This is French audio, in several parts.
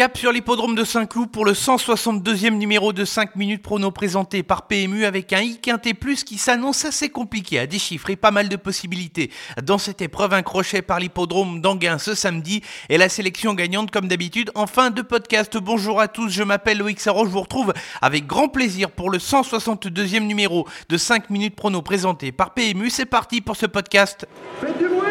Cap sur l'hippodrome de Saint-Cloud pour le 162e numéro de 5 minutes prono présenté par PMU avec un I plus qui s'annonce assez compliqué à déchiffrer, pas mal de possibilités. Dans cette épreuve, un crochet par l'hippodrome d'Anguin ce samedi et la sélection gagnante comme d'habitude en fin de podcast. Bonjour à tous, je m'appelle Loïc Sarro, je vous retrouve avec grand plaisir pour le 162e numéro de 5 minutes prono présenté par PMU. C'est parti pour ce podcast. Faites du bruit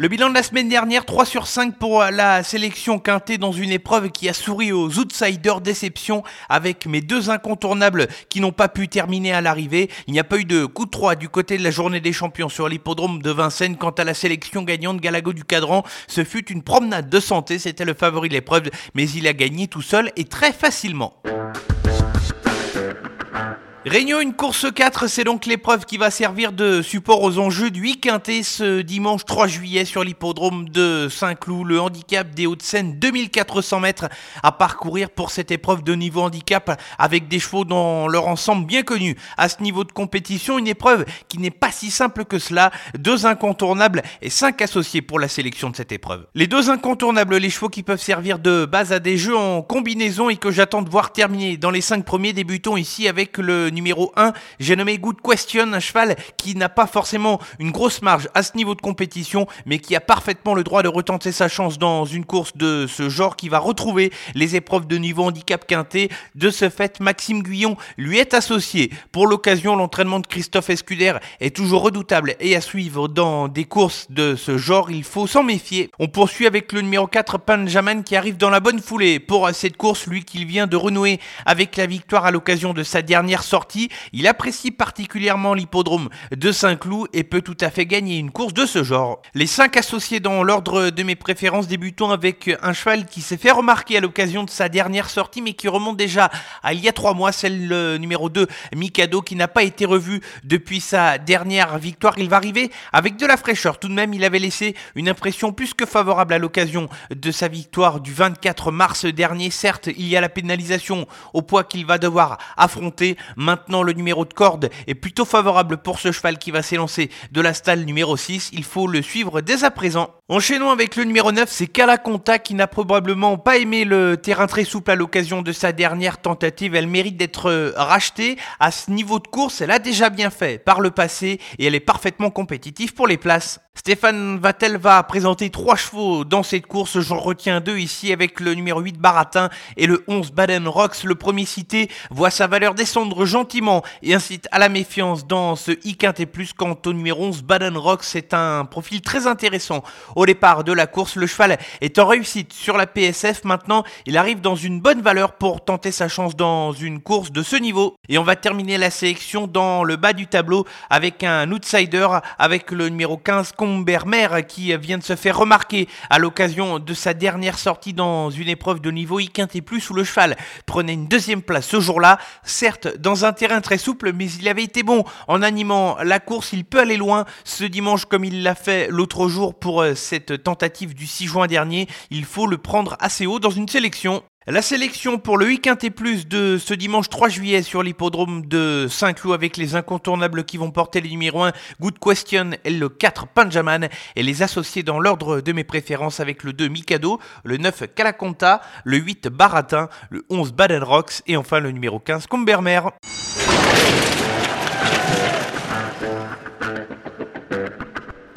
Le bilan de la semaine dernière, 3 sur 5 pour la sélection quintée dans une épreuve qui a souri aux outsiders déception avec mes deux incontournables qui n'ont pas pu terminer à l'arrivée. Il n'y a pas eu de coup de 3 du côté de la journée des champions sur l'hippodrome de Vincennes. Quant à la sélection gagnante Galago du Cadran, ce fut une promenade de santé, c'était le favori de l'épreuve, mais il a gagné tout seul et très facilement. Réunion une course 4, c'est donc l'épreuve qui va servir de support aux enjeux du 8 quintet ce dimanche 3 juillet sur l'hippodrome de Saint-Cloud. Le handicap des Hauts-de-Seine, 2400 mètres à parcourir pour cette épreuve de niveau handicap avec des chevaux dans leur ensemble bien connus. À ce niveau de compétition, une épreuve qui n'est pas si simple que cela. Deux incontournables et cinq associés pour la sélection de cette épreuve. Les deux incontournables, les chevaux qui peuvent servir de base à des jeux en combinaison et que j'attends de voir terminer dans les cinq premiers. Débutons ici avec le numéro 1, j'ai nommé Good Question, un cheval qui n'a pas forcément une grosse marge à ce niveau de compétition, mais qui a parfaitement le droit de retenter sa chance dans une course de ce genre qui va retrouver les épreuves de niveau handicap quinté. De ce fait, Maxime Guyon lui est associé. Pour l'occasion, l'entraînement de Christophe Escuder est toujours redoutable et à suivre dans des courses de ce genre, il faut s'en méfier. On poursuit avec le numéro 4, Panjaman, qui arrive dans la bonne foulée pour cette course, lui qui vient de renouer avec la victoire à l'occasion de sa dernière sortie. Il apprécie particulièrement l'hippodrome de Saint-Cloud et peut tout à fait gagner une course de ce genre. Les 5 associés dans l'ordre de mes préférences débutons avec un cheval qui s'est fait remarquer à l'occasion de sa dernière sortie mais qui remonte déjà à il y a 3 mois, celle le numéro 2, Mikado, qui n'a pas été revu depuis sa dernière victoire. Il va arriver avec de la fraîcheur. Tout de même, il avait laissé une impression plus que favorable à l'occasion de sa victoire du 24 mars dernier. Certes, il y a la pénalisation au poids qu'il va devoir affronter. Maintenant, le numéro de corde est plutôt favorable pour ce cheval qui va s'élancer de la stalle numéro 6. Il faut le suivre dès à présent. Enchaînons avec le numéro 9, c'est Calaconta qui n'a probablement pas aimé le terrain très souple à l'occasion de sa dernière tentative. Elle mérite d'être rachetée. À ce niveau de course, elle a déjà bien fait par le passé et elle est parfaitement compétitive pour les places. Stéphane Vattel va présenter trois chevaux dans cette course. J'en retiens deux ici avec le numéro 8 Baratin et le 11 Baden Rocks. Le premier cité voit sa valeur descendre gentiment et incite à la méfiance dans ce I quintet plus. Quant au numéro 11 Baden Rocks, c'est un profil très intéressant. Au départ de la course, le cheval est en réussite sur la PSF. Maintenant, il arrive dans une bonne valeur pour tenter sa chance dans une course de ce niveau. Et on va terminer la sélection dans le bas du tableau avec un outsider avec le numéro 15 Combermer qui vient de se faire remarquer à l'occasion de sa dernière sortie dans une épreuve de niveau I quintet plus où le cheval prenait une deuxième place ce jour-là. Certes, dans un terrain très souple, mais il avait été bon en animant la course. Il peut aller loin ce dimanche comme il l'a fait l'autre jour pour cette tentative du 6 juin dernier. Il faut le prendre assez haut dans une sélection. La sélection pour le week-end plus de ce dimanche 3 juillet sur l'hippodrome de Saint-Cloud avec les incontournables qui vont porter les numéros 1 Good Question et le 4 Panjaman et les associés dans l'ordre de mes préférences avec le 2 Mikado, le 9 Calaconta, le 8 Baratin, le 11 Baden Rocks et enfin le numéro 15 Combermer.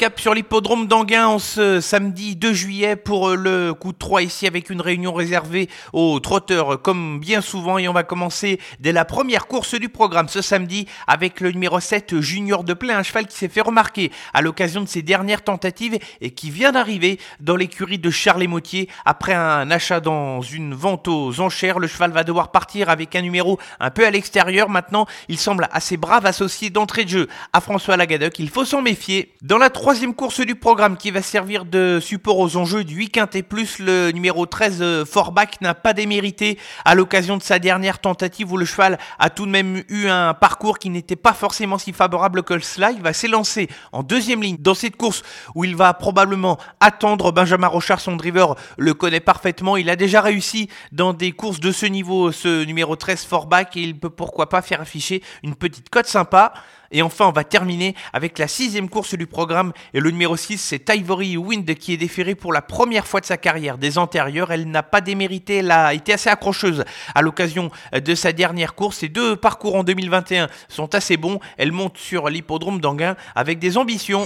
Cap sur l'hippodrome d'Anguin en ce samedi 2 juillet pour le coup de 3 ici avec une réunion réservée aux trotteurs comme bien souvent et on va commencer dès la première course du programme ce samedi avec le numéro 7 Junior de Plein, un cheval qui s'est fait remarquer à l'occasion de ses dernières tentatives et qui vient d'arriver dans l'écurie de Charles Motier après un achat dans une vente aux enchères. Le cheval va devoir partir avec un numéro un peu à l'extérieur. Maintenant, il semble assez brave associé d'entrée de jeu à François Lagadec. Il faut s'en méfier. Dans la troisième troisième course du programme qui va servir de support aux enjeux du 8 quintet plus, le numéro 13 euh, Forbach n'a pas démérité à l'occasion de sa dernière tentative où le cheval a tout de même eu un parcours qui n'était pas forcément si favorable que cela. Il va s'élancer en deuxième ligne dans cette course où il va probablement attendre Benjamin Rochard, son driver le connaît parfaitement. Il a déjà réussi dans des courses de ce niveau, ce numéro 13 Forbach, et il peut pourquoi pas faire afficher une petite cote sympa. Et enfin, on va terminer avec la sixième course du programme. Et le numéro 6, c'est Ivory Wind qui est déférée pour la première fois de sa carrière. Des antérieures, elle n'a pas démérité, elle a été assez accrocheuse à l'occasion de sa dernière course. Ses deux parcours en 2021 sont assez bons. Elle monte sur l'hippodrome d'Anguin avec des ambitions.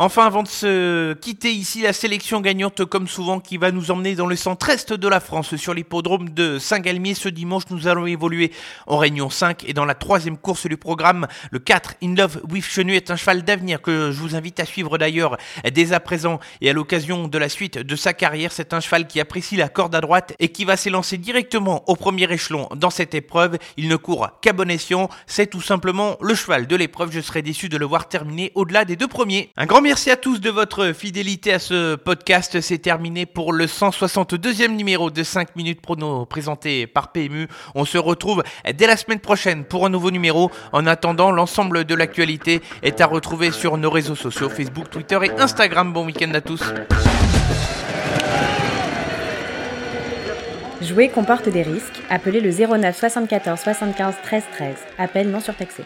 Enfin, avant de se quitter ici, la sélection gagnante, comme souvent, qui va nous emmener dans le centre-est de la France, sur l'hippodrome de Saint-Galmier. Ce dimanche, nous allons évoluer en Réunion 5 et dans la troisième course du programme, le 4, In Love with Chenu est un cheval d'avenir que je vous invite à suivre d'ailleurs dès à présent et à l'occasion de la suite de sa carrière. C'est un cheval qui apprécie la corde à droite et qui va s'élancer directement au premier échelon dans cette épreuve. Il ne court qu'à bon escient. C'est tout simplement le cheval de l'épreuve. Je serais déçu de le voir terminer au-delà des deux premiers. Un grand merci à tous de votre fidélité à ce podcast. C'est terminé pour le 162e numéro de 5 minutes prono présenté par PMU. On se retrouve dès la semaine prochaine pour un nouveau numéro. En attendant, l'ensemble de l'actualité est à retrouver sur nos réseaux sociaux Facebook, Twitter et Instagram. Bon week-end à tous. Jouer comporte des risques. Appelez le 09 74 75 13 13. Appel non surtaxé.